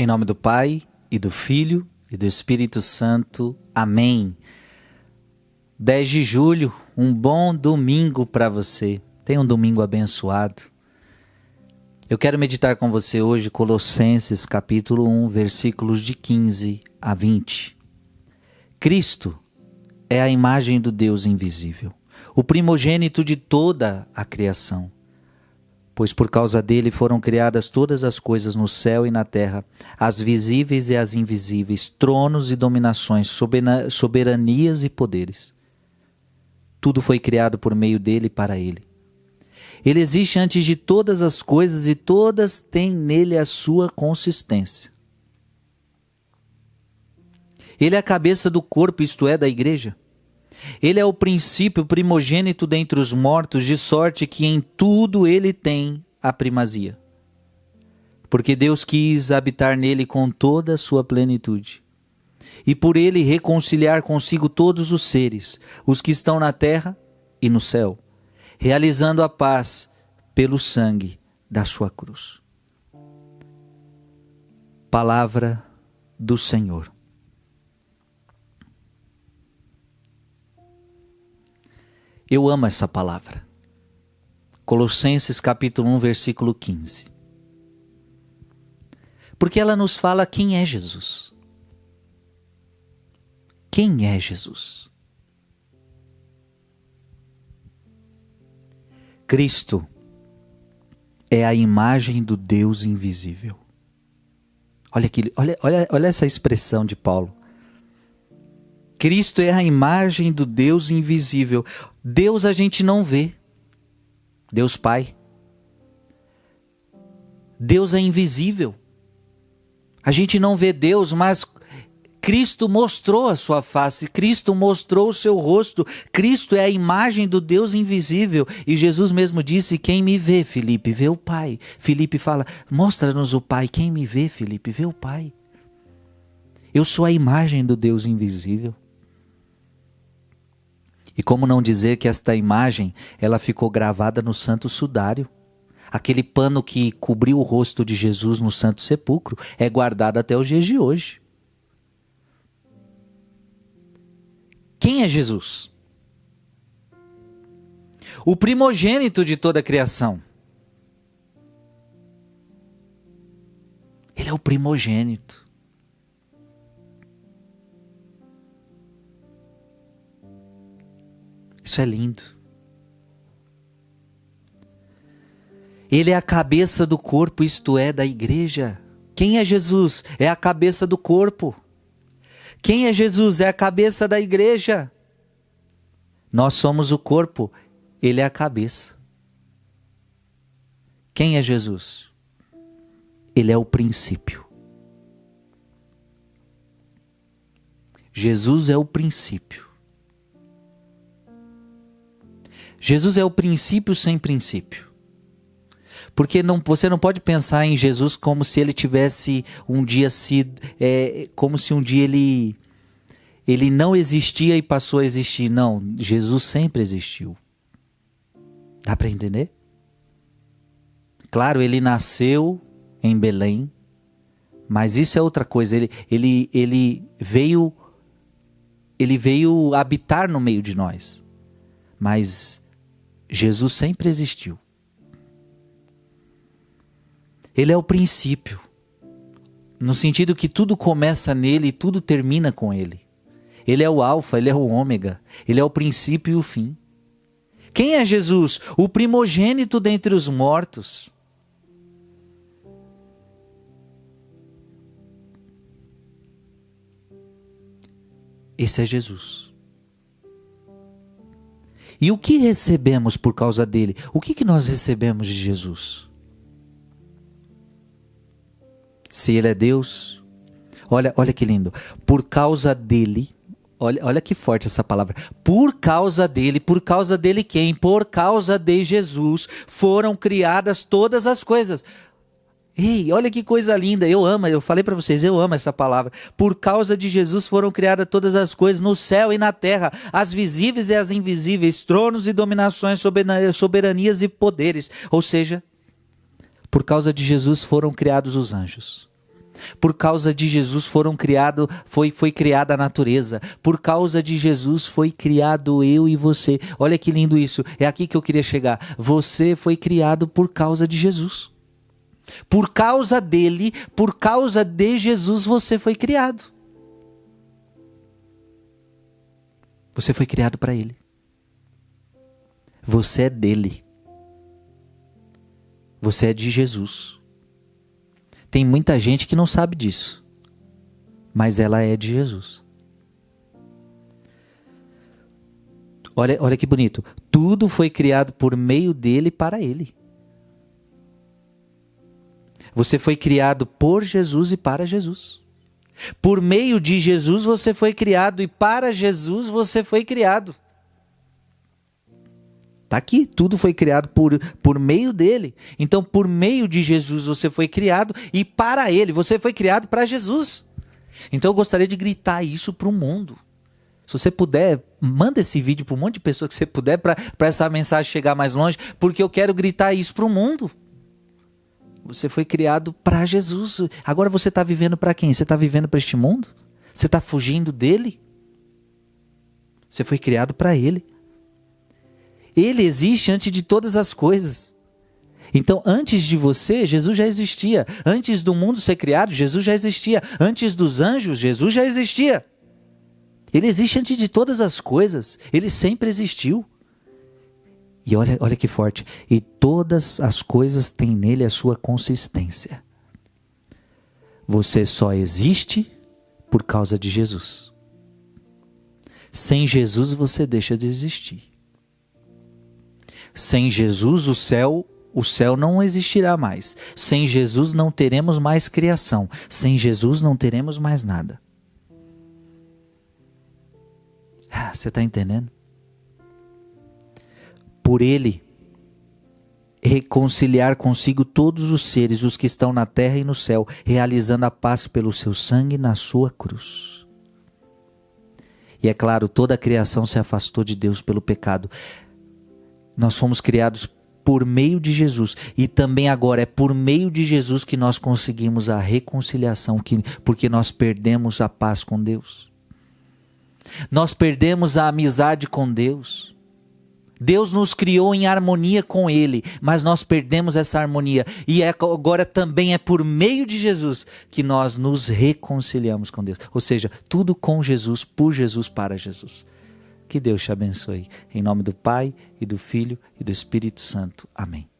Em nome do Pai e do Filho e do Espírito Santo. Amém. 10 de julho, um bom domingo para você. Tenha um domingo abençoado. Eu quero meditar com você hoje Colossenses capítulo 1, versículos de 15 a 20. Cristo é a imagem do Deus invisível, o primogênito de toda a criação pois por causa dele foram criadas todas as coisas no céu e na terra, as visíveis e as invisíveis, tronos e dominações, soberanias e poderes. Tudo foi criado por meio dele e para ele. Ele existe antes de todas as coisas e todas têm nele a sua consistência. Ele é a cabeça do corpo, isto é, da igreja. Ele é o princípio primogênito dentre os mortos, de sorte que em tudo ele tem a primazia. Porque Deus quis habitar nele com toda a sua plenitude. E por ele reconciliar consigo todos os seres, os que estão na terra e no céu, realizando a paz pelo sangue da sua cruz. Palavra do Senhor. Eu amo essa palavra. Colossenses capítulo 1, versículo 15. Porque ela nos fala quem é Jesus. Quem é Jesus? Cristo é a imagem do Deus invisível. Olha, aqui, olha, olha, olha essa expressão de Paulo. Cristo é a imagem do Deus invisível. Deus a gente não vê. Deus Pai. Deus é invisível. A gente não vê Deus, mas Cristo mostrou a sua face, Cristo mostrou o seu rosto, Cristo é a imagem do Deus invisível. E Jesus mesmo disse: Quem me vê, Felipe, vê o Pai. Felipe fala: Mostra-nos o Pai. Quem me vê, Felipe, vê o Pai. Eu sou a imagem do Deus invisível. E como não dizer que esta imagem, ela ficou gravada no Santo Sudário? Aquele pano que cobriu o rosto de Jesus no Santo Sepulcro é guardado até os dias de hoje. Quem é Jesus? O primogênito de toda a criação. Ele é o primogênito. Isso é lindo. Ele é a cabeça do corpo, isto é, da igreja. Quem é Jesus? É a cabeça do corpo. Quem é Jesus? É a cabeça da igreja. Nós somos o corpo, ele é a cabeça. Quem é Jesus? Ele é o princípio. Jesus é o princípio. Jesus é o princípio sem princípio. Porque não, você não pode pensar em Jesus como se ele tivesse um dia sido. É, como se um dia ele, ele não existia e passou a existir. Não, Jesus sempre existiu. Dá para entender? Claro, ele nasceu em Belém, mas isso é outra coisa. Ele, ele, ele veio ele veio habitar no meio de nós. Mas Jesus sempre existiu. Ele é o princípio, no sentido que tudo começa nele e tudo termina com ele. Ele é o Alfa, ele é o Ômega, ele é o princípio e o fim. Quem é Jesus? O primogênito dentre os mortos. Esse é Jesus. E o que recebemos por causa dele? O que, que nós recebemos de Jesus? Se ele é Deus, olha, olha que lindo. Por causa dele, olha, olha que forte essa palavra. Por causa dele, por causa dele quem? Por causa de Jesus foram criadas todas as coisas. Ei, olha que coisa linda. Eu amo, eu falei para vocês, eu amo essa palavra. Por causa de Jesus foram criadas todas as coisas no céu e na terra, as visíveis e as invisíveis, tronos e dominações, soberanias e poderes. Ou seja, por causa de Jesus foram criados os anjos. Por causa de Jesus foram criado, foi foi criada a natureza. Por causa de Jesus foi criado eu e você. Olha que lindo isso. É aqui que eu queria chegar. Você foi criado por causa de Jesus. Por causa dele, por causa de Jesus você foi criado. Você foi criado para ele. Você é dele. Você é de Jesus. Tem muita gente que não sabe disso, mas ela é de Jesus. Olha, olha que bonito. Tudo foi criado por meio dele para ele. Você foi criado por Jesus e para Jesus. Por meio de Jesus você foi criado e para Jesus você foi criado. Está aqui, tudo foi criado por, por meio dele. Então, por meio de Jesus você foi criado e para ele, você foi criado para Jesus. Então, eu gostaria de gritar isso para o mundo. Se você puder, manda esse vídeo para um monte de pessoas que você puder para essa mensagem chegar mais longe, porque eu quero gritar isso para o mundo. Você foi criado para Jesus. Agora você está vivendo para quem? Você está vivendo para este mundo? Você está fugindo dele? Você foi criado para ele. Ele existe antes de todas as coisas. Então, antes de você, Jesus já existia. Antes do mundo ser criado, Jesus já existia. Antes dos anjos, Jesus já existia. Ele existe antes de todas as coisas. Ele sempre existiu. E olha, olha que forte. E todas as coisas têm nele a sua consistência. Você só existe por causa de Jesus. Sem Jesus você deixa de existir. Sem Jesus o céu o céu não existirá mais. Sem Jesus não teremos mais criação. Sem Jesus não teremos mais nada. Ah, você está entendendo? Por ele, reconciliar consigo todos os seres, os que estão na terra e no céu, realizando a paz pelo seu sangue na sua cruz. E é claro, toda a criação se afastou de Deus pelo pecado. Nós fomos criados por meio de Jesus e também agora é por meio de Jesus que nós conseguimos a reconciliação, que, porque nós perdemos a paz com Deus. Nós perdemos a amizade com Deus. Deus nos criou em harmonia com Ele, mas nós perdemos essa harmonia. E é, agora também é por meio de Jesus que nós nos reconciliamos com Deus. Ou seja, tudo com Jesus, por Jesus, para Jesus. Que Deus te abençoe. Em nome do Pai, e do Filho, e do Espírito Santo. Amém.